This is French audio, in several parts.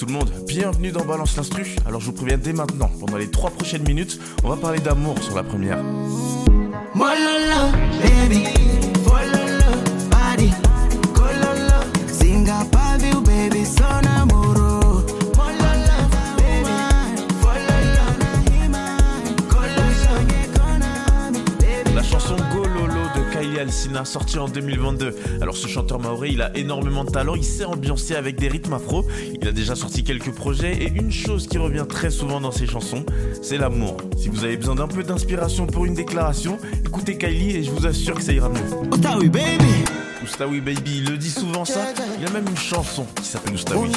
tout le monde, bienvenue dans Balance l'Instru. Alors je vous préviens dès maintenant, pendant les trois prochaines minutes, on va parler d'amour sur la première. Kylie Alcina, sortie en 2022. Alors ce chanteur maoré, il a énormément de talent, il sait ambiancer avec des rythmes afro. Il a déjà sorti quelques projets et une chose qui revient très souvent dans ses chansons, c'est l'amour. Si vous avez besoin d'un peu d'inspiration pour une déclaration, écoutez Kylie et je vous assure que ça ira mieux. Oustawi baby Oustawi Baby, il le dit souvent ça. Il a même une chanson qui s'appelle Oustawi.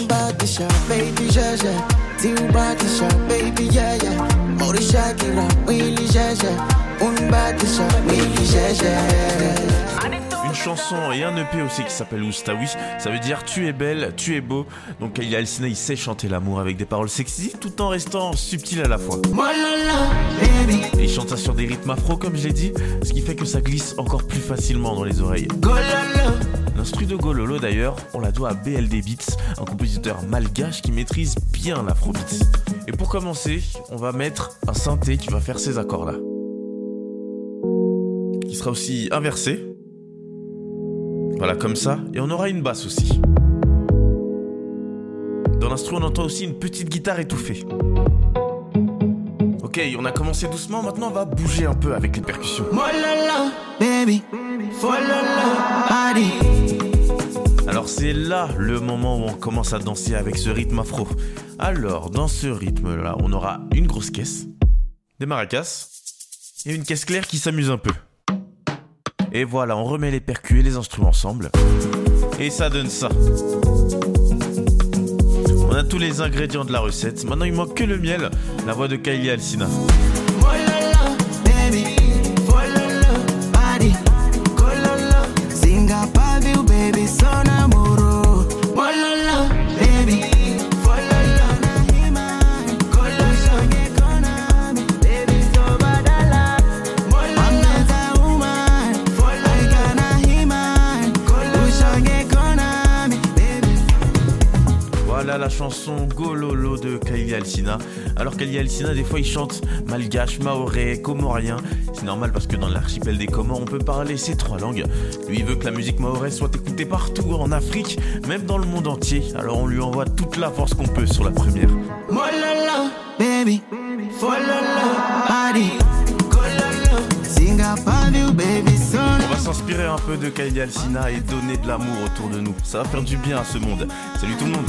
Une chanson et un EP aussi qui s'appelle Oustawi. Ça veut dire tu es belle, tu es beau. Donc Kylie Alcina, il sait chanter l'amour avec des paroles sexy tout en restant subtil à la fois. Et il chante ça sur des rythmes afro comme je l'ai dit, ce qui fait que ça glisse encore plus facilement dans les oreilles. L'instru de Gololo d'ailleurs, on la doit à BLD Beats, un compositeur malgache qui maîtrise bien l'afrobeat. Et pour commencer, on va mettre un synthé qui va faire ces accords là. Qui sera aussi inversé. Voilà comme ça, et on aura une basse aussi. Dans l'instru, on entend aussi une petite guitare étouffée. Ok, on a commencé doucement, maintenant on va bouger un peu avec les percussions. Alors c'est là le moment où on commence à danser avec ce rythme afro. Alors dans ce rythme là, on aura une grosse caisse, des maracas et une caisse claire qui s'amuse un peu. Et voilà, on remet les percus et les instruments ensemble. Et ça donne ça. On a tous les ingrédients de la recette. Maintenant il manque que le miel, la voix de Kylie Alcina. Voilà la chanson Gololo de Kylie Alcina. Alors Kylie Alcina, des fois, il chante malgache, maoré, comorien. C'est normal parce que dans l'archipel des Comores, on peut parler ces trois langues. Lui, il veut que la musique maoré soit écoutée partout en Afrique, même dans le monde entier. Alors on lui envoie toute la force qu'on peut sur la première. Mololo, baby. Body. S'inspirer un peu de Kylie Alcina et donner de l'amour autour de nous. Ça va faire du bien à ce monde. Salut tout le monde.